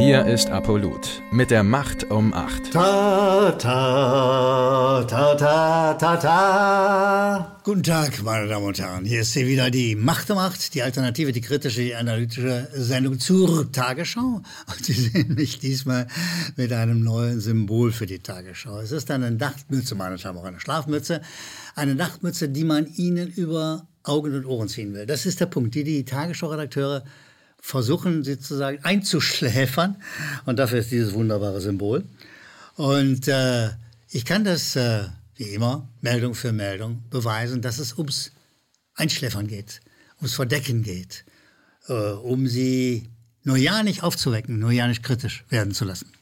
Hier ist Apollut mit der Macht um 8. Ta, ta, ta, ta, ta, ta. Guten Tag, meine Damen und Herren. Hier ist sie wieder die Macht um 8, die alternative, die kritische, die analytische Sendung zur Tagesschau. Und Sie sehen mich diesmal mit einem neuen Symbol für die Tagesschau. Es ist eine Nachtmütze, meine Damen und Herren, eine Schlafmütze. Eine Nachtmütze, die man Ihnen über Augen und Ohren ziehen will. Das ist der Punkt, die die Tagesschau-Redakteure versuchen sozusagen einzuschläfern. Und dafür ist dieses wunderbare Symbol. Und äh, ich kann das, äh, wie immer, Meldung für Meldung beweisen, dass es ums Einschläfern geht, ums Verdecken geht, äh, um sie nur ja nicht aufzuwecken, nur ja nicht kritisch werden zu lassen.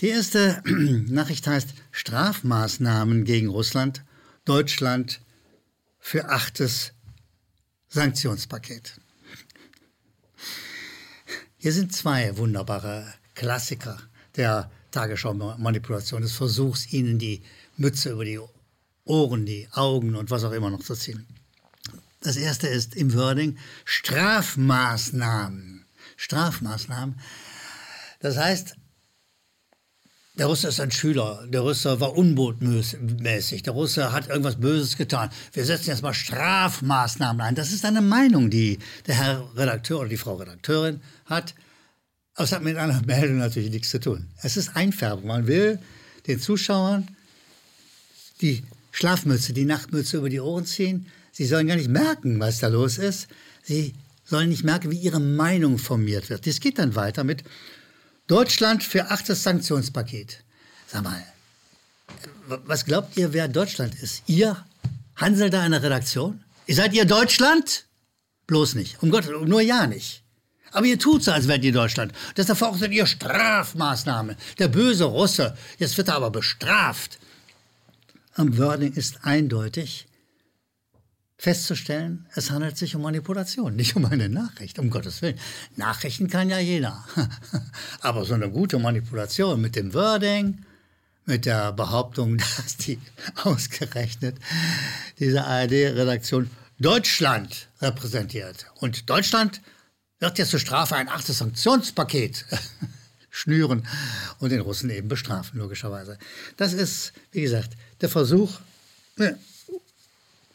Die erste Nachricht heißt Strafmaßnahmen gegen Russland, Deutschland für achtes Sanktionspaket. Hier sind zwei wunderbare Klassiker der Tagesschau-Manipulation, des Versuchs, ihnen die Mütze über die Ohren, die Augen und was auch immer noch zu ziehen. Das erste ist im Wording Strafmaßnahmen. Strafmaßnahmen. Das heißt, der Russe ist ein Schüler. Der Russe war unbotmäßig. Der Russe hat irgendwas Böses getan. Wir setzen jetzt mal Strafmaßnahmen ein. Das ist eine Meinung, die der Herr Redakteur oder die Frau Redakteurin hat. Aber es hat mit einer Meldung natürlich nichts zu tun. Es ist Einfärbung. Man will den Zuschauern die Schlafmütze, die Nachtmütze über die Ohren ziehen. Sie sollen gar nicht merken, was da los ist. Sie sollen nicht merken, wie ihre Meinung formiert wird. Das geht dann weiter mit Deutschland für achtes Sanktionspaket. Sag mal, was glaubt ihr, wer Deutschland ist? Ihr? Hansel da einer Redaktion? Ihr seid ihr Deutschland? Bloß nicht. Um Gott, nur ja nicht. Aber ihr tut so, als wärt ihr Deutschland. Das verordnet ihr Strafmaßnahmen. Der böse Russe, jetzt wird er aber bestraft. Am Wording ist eindeutig festzustellen, es handelt sich um Manipulation, nicht um eine Nachricht, um Gottes Willen. Nachrichten kann ja jeder. Aber so eine gute Manipulation mit dem Wording, mit der Behauptung, dass die ausgerechnet diese ARD-Redaktion Deutschland repräsentiert. Und Deutschland wird jetzt zur Strafe ein achtes Sanktionspaket schnüren und den Russen eben bestrafen, logischerweise. Das ist, wie gesagt, der Versuch,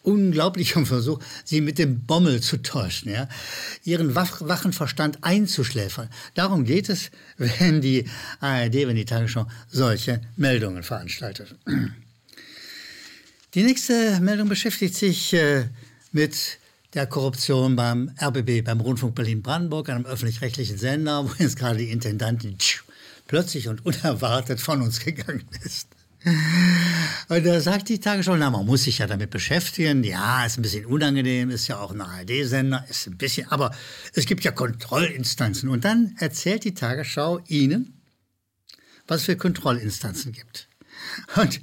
unglaublichem Versuch, sie mit dem Bommel zu täuschen, ja? ihren wachen Verstand einzuschläfern. Darum geht es, wenn die ARD, wenn die Tagesschau solche Meldungen veranstaltet. Die nächste Meldung beschäftigt sich äh, mit der Korruption beim RBB, beim Rundfunk Berlin-Brandenburg, einem öffentlich-rechtlichen Sender, wo jetzt gerade die Intendantin plötzlich und unerwartet von uns gegangen ist. Und da sagt die Tagesschau, na, man muss sich ja damit beschäftigen. Ja, ist ein bisschen unangenehm, ist ja auch ein ARD-Sender, ist ein bisschen, aber es gibt ja Kontrollinstanzen. Und dann erzählt die Tagesschau Ihnen, was für Kontrollinstanzen gibt. Und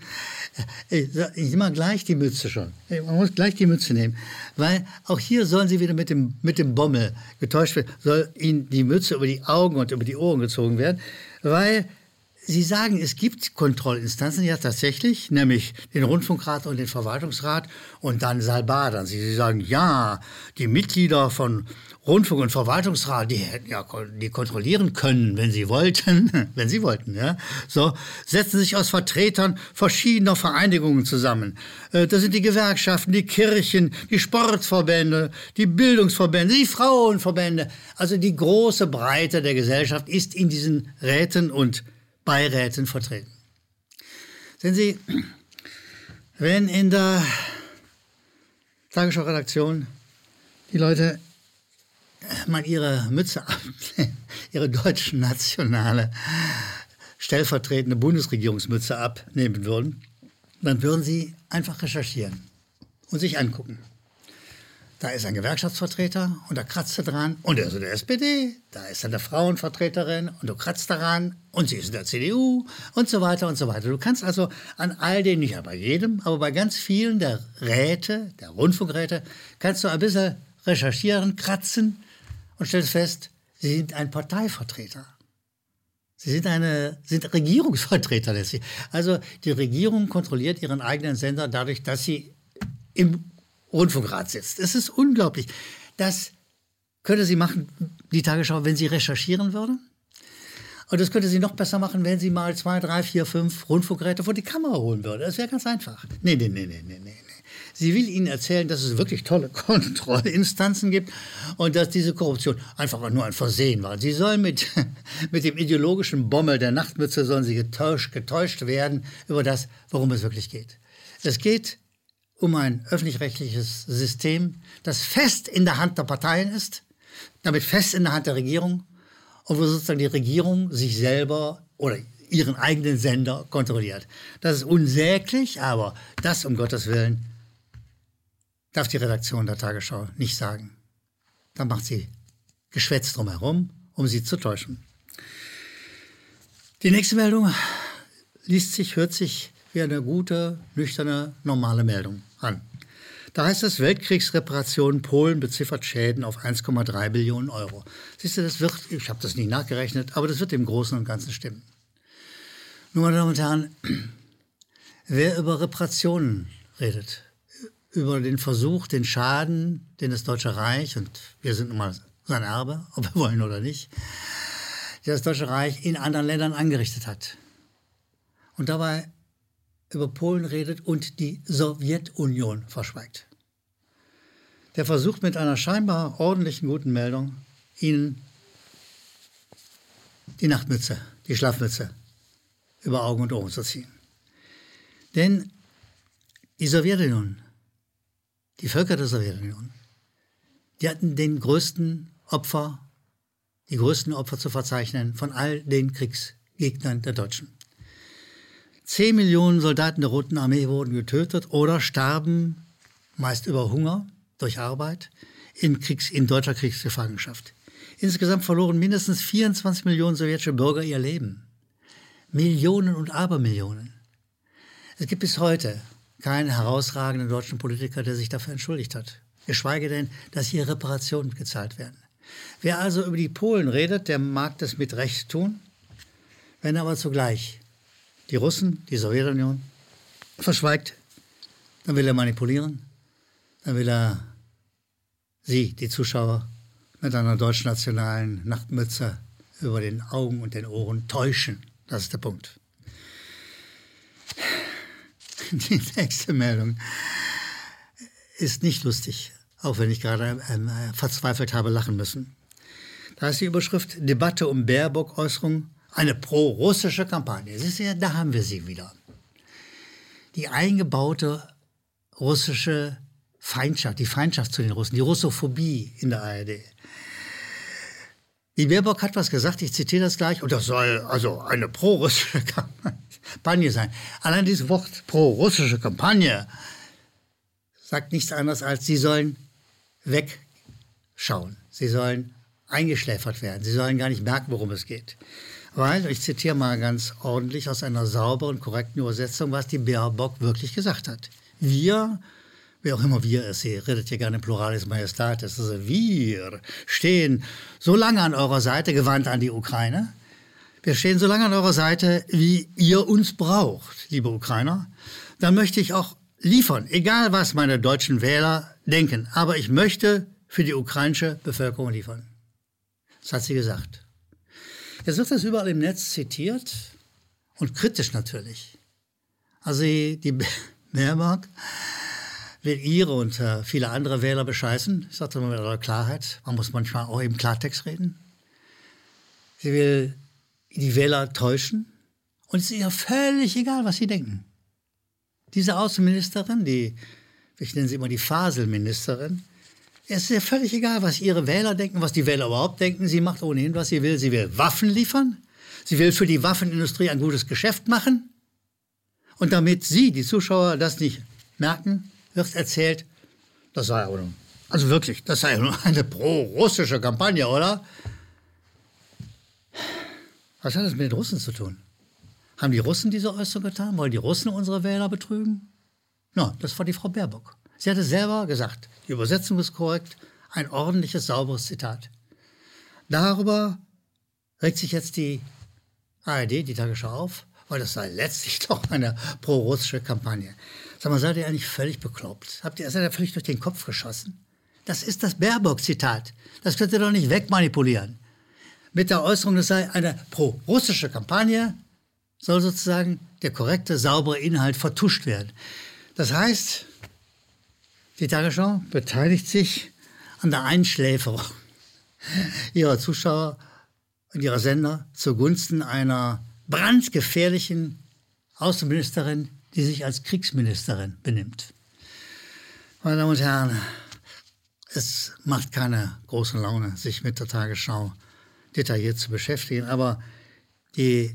äh, ich nehme mal gleich die Mütze schon. Man muss gleich die Mütze nehmen. Weil auch hier sollen sie wieder mit dem, mit dem Bommel getäuscht werden, soll ihnen die Mütze über die Augen und über die Ohren gezogen werden. Weil Sie sagen, es gibt Kontrollinstanzen, ja tatsächlich, nämlich den Rundfunkrat und den Verwaltungsrat und dann Salbadern. Sie sagen, ja, die Mitglieder von Rundfunk und Verwaltungsrat, die hätten ja die kontrollieren können, wenn sie wollten, wenn sie wollten, ja. So setzen sich aus Vertretern verschiedener Vereinigungen zusammen. Äh, das sind die Gewerkschaften, die Kirchen, die Sportverbände, die Bildungsverbände, die Frauenverbände. Also die große Breite der Gesellschaft ist in diesen Räten und Beiräten vertreten. Sehen Sie, wenn in der Tagesschau-Redaktion die Leute mal ihre Mütze abnehmen, ihre deutsche nationale stellvertretende Bundesregierungsmütze abnehmen würden, dann würden sie einfach recherchieren und sich angucken. Da ist ein Gewerkschaftsvertreter und da kratzt er dran. Und er ist in der SPD, da ist eine Frauenvertreterin und du kratzt daran und sie ist in der CDU und so weiter und so weiter. Du kannst also an all den, nicht bei jedem, aber bei ganz vielen der Räte, der Rundfunkräte, kannst du ein bisschen recherchieren, kratzen und stellst fest, sie sind ein Parteivertreter. Sie sind, eine, sind Regierungsvertreter letztlich. Also die Regierung kontrolliert ihren eigenen Sender dadurch, dass sie im Rundfunkrat sitzt. Es ist unglaublich. Das könnte sie machen, die Tagesschau, wenn sie recherchieren würde. Und das könnte sie noch besser machen, wenn sie mal zwei, drei, vier, fünf Rundfunkgeräte vor die Kamera holen würde. Das wäre ganz einfach. Nee, nee, nee, nee, nee, nee. Sie will Ihnen erzählen, dass es wirklich tolle Kontrollinstanzen gibt und dass diese Korruption einfach nur ein Versehen war. Sie sollen mit, mit dem ideologischen Bommel der Nachtmütze sollen sie getäuscht, getäuscht werden über das, worum es wirklich geht. Es geht um ein öffentlich-rechtliches System, das fest in der Hand der Parteien ist, damit fest in der Hand der Regierung und wo sozusagen die Regierung sich selber oder ihren eigenen Sender kontrolliert. Das ist unsäglich, aber das um Gottes Willen darf die Redaktion der Tagesschau nicht sagen. Da macht sie Geschwätz drumherum, um sie zu täuschen. Die nächste Meldung liest sich, hört sich wie eine gute, nüchterne, normale Meldung an. Da heißt es, Weltkriegsreparation Polen beziffert Schäden auf 1,3 Billionen Euro. Siehst du, das wird, ich habe das nicht nachgerechnet, aber das wird im Großen und Ganzen stimmen. Nun, meine Damen und Herren, wer über Reparationen redet, über den Versuch, den Schaden, den das Deutsche Reich, und wir sind nun mal sein Erbe, ob wir wollen oder nicht, das Deutsche Reich in anderen Ländern angerichtet hat. Und dabei über Polen redet und die Sowjetunion verschweigt. Der versucht mit einer scheinbar ordentlichen guten Meldung, ihnen die Nachtmütze, die Schlafmütze über Augen und Ohren zu ziehen. Denn die Sowjetunion, die Völker der Sowjetunion, die hatten den größten Opfer, die größten Opfer zu verzeichnen von all den Kriegsgegnern der Deutschen. Zehn Millionen Soldaten der Roten Armee wurden getötet oder starben, meist über Hunger, durch Arbeit, in, Kriegs-, in deutscher Kriegsgefangenschaft. Insgesamt verloren mindestens 24 Millionen sowjetische Bürger ihr Leben. Millionen und Abermillionen. Es gibt bis heute keinen herausragenden deutschen Politiker, der sich dafür entschuldigt hat. Geschweige denn, dass hier Reparationen gezahlt werden. Wer also über die Polen redet, der mag das mit Recht tun, wenn aber zugleich die Russen, die Sowjetunion, verschweigt, dann will er manipulieren, dann will er Sie, die Zuschauer, mit einer deutschnationalen Nachtmütze über den Augen und den Ohren täuschen. Das ist der Punkt. Die nächste Meldung ist nicht lustig, auch wenn ich gerade äh, verzweifelt habe lachen müssen. Da ist die Überschrift Debatte um Baerbock-Äußerung eine pro-russische Kampagne. Ja, da haben wir sie wieder. Die eingebaute russische Feindschaft, die Feindschaft zu den Russen, die Russophobie in der ARD. Die Baerbock hat was gesagt, ich zitiere das gleich, und das soll also eine pro-russische Kampagne sein. Allein dieses Wort pro-russische Kampagne sagt nichts anderes als, sie sollen wegschauen. Sie sollen eingeschläfert werden. Sie sollen gar nicht merken, worum es geht. Weil, ich zitiere mal ganz ordentlich aus einer sauberen, korrekten Übersetzung, was die Baerbock wirklich gesagt hat. Wir, wer auch immer wir ist, sie redet hier gerne im Pluralis Majestatis, also wir stehen so lange an eurer Seite, gewandt an die Ukraine. Wir stehen so lange an eurer Seite, wie ihr uns braucht, liebe Ukrainer. Dann möchte ich auch liefern, egal was meine deutschen Wähler denken. Aber ich möchte für die ukrainische Bevölkerung liefern. Das hat sie gesagt. Jetzt wird das überall im Netz zitiert und kritisch natürlich. Also die Baerbock will ihre und äh, viele andere Wähler bescheißen. Ich das mal mit aller Klarheit. Man muss manchmal auch im Klartext reden. Sie will die Wähler täuschen. Und es ist ihr völlig egal, was sie denken. Diese Außenministerin, die, ich nenne sie immer die Faselministerin, es ist ja völlig egal, was ihre Wähler denken, was die Wähler überhaupt denken. Sie macht ohnehin, was sie will. Sie will Waffen liefern. Sie will für die Waffenindustrie ein gutes Geschäft machen. Und damit Sie, die Zuschauer, das nicht merken, wird erzählt, das sei aber nur, also wirklich, das sei nur eine pro-russische Kampagne, oder? Was hat das mit den Russen zu tun? Haben die Russen diese Äußerung getan? Wollen die Russen unsere Wähler betrügen? Na, no, das war die Frau Baerbock. Sie hatte selber gesagt, die Übersetzung ist korrekt, ein ordentliches, sauberes Zitat. Darüber regt sich jetzt die ARD, die Tagesschau auf, weil das sei letztlich doch eine pro-russische Kampagne. Sag mal, seid ihr eigentlich völlig bekloppt? Habt ihr, seid ihr völlig durch den Kopf geschossen? Das ist das Baerbock-Zitat. Das könnt ihr doch nicht wegmanipulieren. mit der Äußerung, es sei eine pro-russische Kampagne, soll sozusagen der korrekte, saubere Inhalt vertuscht werden. Das heißt, die Tagesschau beteiligt sich an der Einschläferung ihrer Zuschauer und ihrer Sender zugunsten einer brandgefährlichen Außenministerin, die sich als Kriegsministerin benimmt. Meine Damen und Herren, es macht keine große Laune, sich mit der Tagesschau detailliert zu beschäftigen, aber die,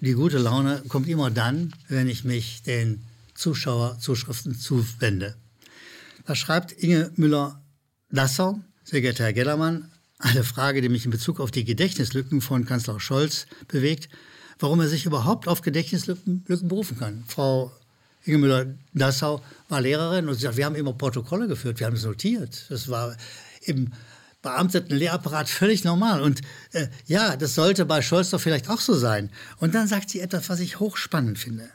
die gute Laune kommt immer dann, wenn ich mich den Zuschauerzuschriften zuwende. Da schreibt Inge Müller-Dassau, sehr geehrter Herr Gellermann, eine Frage, die mich in Bezug auf die Gedächtnislücken von Kanzler Scholz bewegt, warum er sich überhaupt auf Gedächtnislücken berufen kann. Frau Inge Müller-Dassau war Lehrerin und sie sagt, wir haben immer Protokolle geführt, wir haben es notiert. Das war im beamteten Lehrapparat völlig normal. Und äh, ja, das sollte bei Scholz doch vielleicht auch so sein. Und dann sagt sie etwas, was ich hochspannend finde.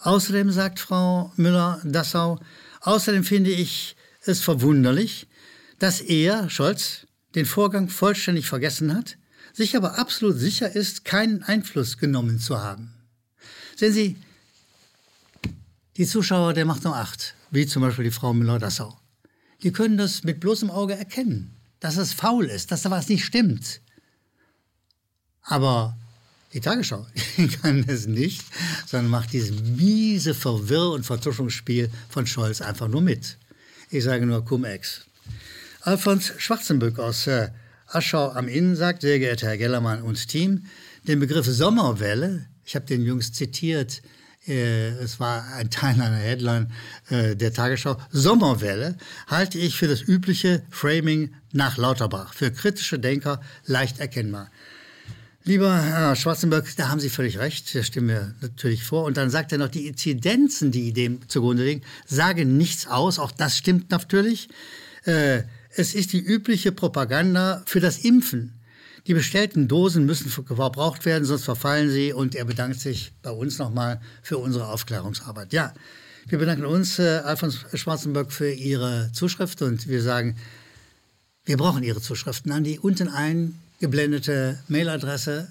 Außerdem sagt Frau Müller-Dassau, außerdem finde ich es verwunderlich, dass er, Scholz, den Vorgang vollständig vergessen hat, sich aber absolut sicher ist, keinen Einfluss genommen zu haben. Sehen Sie, die Zuschauer der Macht nur acht, wie zum Beispiel die Frau Müller-Dassau, die können das mit bloßem Auge erkennen, dass es faul ist, dass da was nicht stimmt. Aber die Tagesschau kann es nicht, sondern macht dieses miese Verwirr- und Vertuschungsspiel von Scholz einfach nur mit. Ich sage nur Cum-Ex. Alfons Schwarzenböck aus äh, Aschau am Inn sagt, sehr geehrter Herr Gellermann und Team, den Begriff Sommerwelle, ich habe den jüngst zitiert, äh, es war ein Teil einer Headline äh, der Tagesschau, Sommerwelle halte ich für das übliche Framing nach Lauterbach, für kritische Denker leicht erkennbar. Lieber Herr Schwarzenberg, da haben Sie völlig recht, da stimmen wir natürlich vor. Und dann sagt er noch, die Inzidenzen, die dem zugrunde liegen, sagen nichts aus. Auch das stimmt natürlich. Äh, es ist die übliche Propaganda für das Impfen. Die bestellten Dosen müssen verbraucht werden, sonst verfallen sie. Und er bedankt sich bei uns nochmal für unsere Aufklärungsarbeit. Ja, wir bedanken uns, äh, Alfons Schwarzenberg, für Ihre Zuschrift und wir sagen, wir brauchen Ihre Zuschriften an die unten eingeblendete Mailadresse.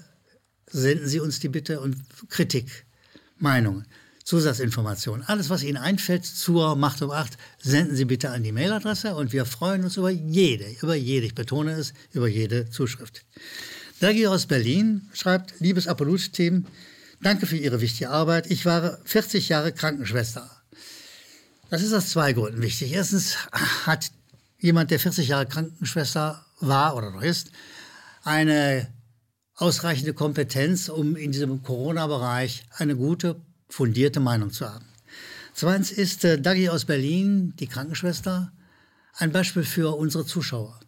Senden Sie uns die bitte und Kritik, Meinungen. Zusatzinformationen. Alles, was Ihnen einfällt zur Macht um 8, senden Sie bitte an die Mailadresse und wir freuen uns über jede, über jede, ich betone es, über jede Zuschrift. Dagi aus Berlin schreibt, liebes Apollut-Team, danke für Ihre wichtige Arbeit. Ich war 40 Jahre Krankenschwester. Das ist aus zwei Gründen wichtig. Erstens hat jemand, der 40 Jahre Krankenschwester war oder noch ist, eine ausreichende Kompetenz, um in diesem Corona-Bereich eine gute fundierte Meinung zu haben. Zweitens ist äh, Dagi aus Berlin, die Krankenschwester, ein Beispiel für unsere Zuschauer.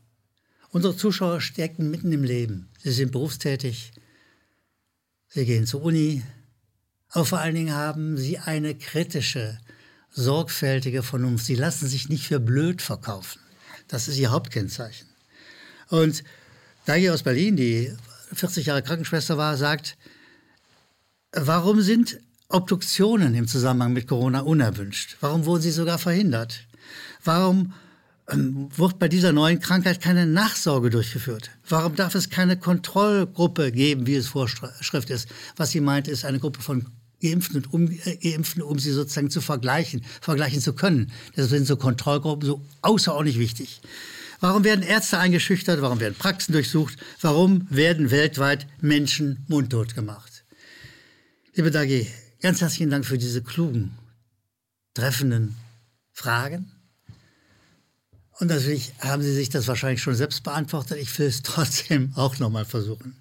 Unsere Zuschauer stecken mitten im Leben. Sie sind berufstätig, sie gehen zur Uni, aber vor allen Dingen haben sie eine kritische, sorgfältige Vernunft. Sie lassen sich nicht für blöd verkaufen. Das ist ihr Hauptkennzeichen. Und Dagi aus Berlin, die 40 Jahre Krankenschwester war, sagt, warum sind Obduktionen im Zusammenhang mit Corona unerwünscht? Warum wurden sie sogar verhindert? Warum ähm, wird bei dieser neuen Krankheit keine Nachsorge durchgeführt? Warum darf es keine Kontrollgruppe geben, wie es Vorschrift ist? Was sie meint, ist eine Gruppe von Geimpften, und um, äh, um sie sozusagen zu vergleichen, vergleichen zu können. Deshalb sind so Kontrollgruppen so außerordentlich wichtig. Warum werden Ärzte eingeschüchtert? Warum werden Praxen durchsucht? Warum werden weltweit Menschen mundtot gemacht? Liebe Dagi, Ganz herzlichen Dank für diese klugen, treffenden Fragen. Und natürlich haben Sie sich das wahrscheinlich schon selbst beantwortet. Ich will es trotzdem auch nochmal versuchen.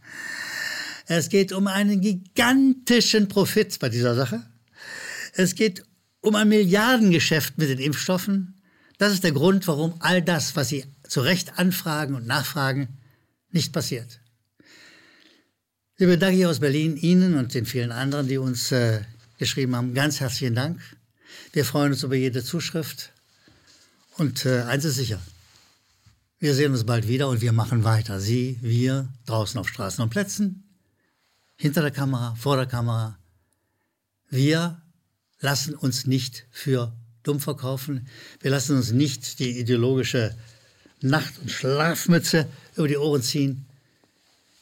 Es geht um einen gigantischen Profit bei dieser Sache. Es geht um ein Milliardengeschäft mit den Impfstoffen. Das ist der Grund, warum all das, was Sie zu Recht anfragen und nachfragen, nicht passiert. Liebe Dagi aus Berlin, Ihnen und den vielen anderen, die uns äh, geschrieben haben, ganz herzlichen Dank. Wir freuen uns über jede Zuschrift. Und äh, eins ist sicher, wir sehen uns bald wieder und wir machen weiter. Sie, wir, draußen auf Straßen und Plätzen, hinter der Kamera, vor der Kamera. Wir lassen uns nicht für dumm verkaufen. Wir lassen uns nicht die ideologische Nacht- und Schlafmütze über die Ohren ziehen.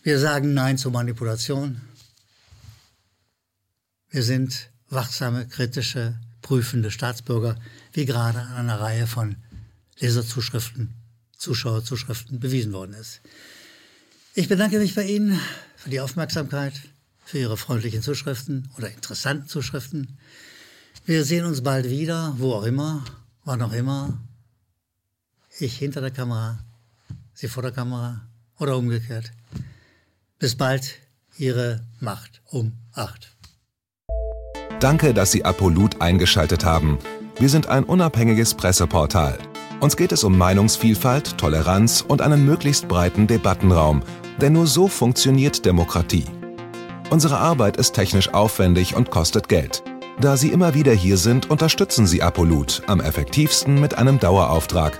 Wir sagen Nein zur Manipulation. Wir sind wachsame, kritische, prüfende Staatsbürger, wie gerade an einer Reihe von Leserzuschriften, Zuschauerzuschriften bewiesen worden ist. Ich bedanke mich bei Ihnen für die Aufmerksamkeit, für Ihre freundlichen Zuschriften oder interessanten Zuschriften. Wir sehen uns bald wieder, wo auch immer, wann auch immer. Ich hinter der Kamera, Sie vor der Kamera oder umgekehrt. Bis bald, Ihre Macht um acht. Danke, dass Sie Apolut eingeschaltet haben. Wir sind ein unabhängiges Presseportal. Uns geht es um Meinungsvielfalt, Toleranz und einen möglichst breiten Debattenraum, denn nur so funktioniert Demokratie. Unsere Arbeit ist technisch aufwendig und kostet Geld. Da Sie immer wieder hier sind, unterstützen Sie Apolut am effektivsten mit einem Dauerauftrag.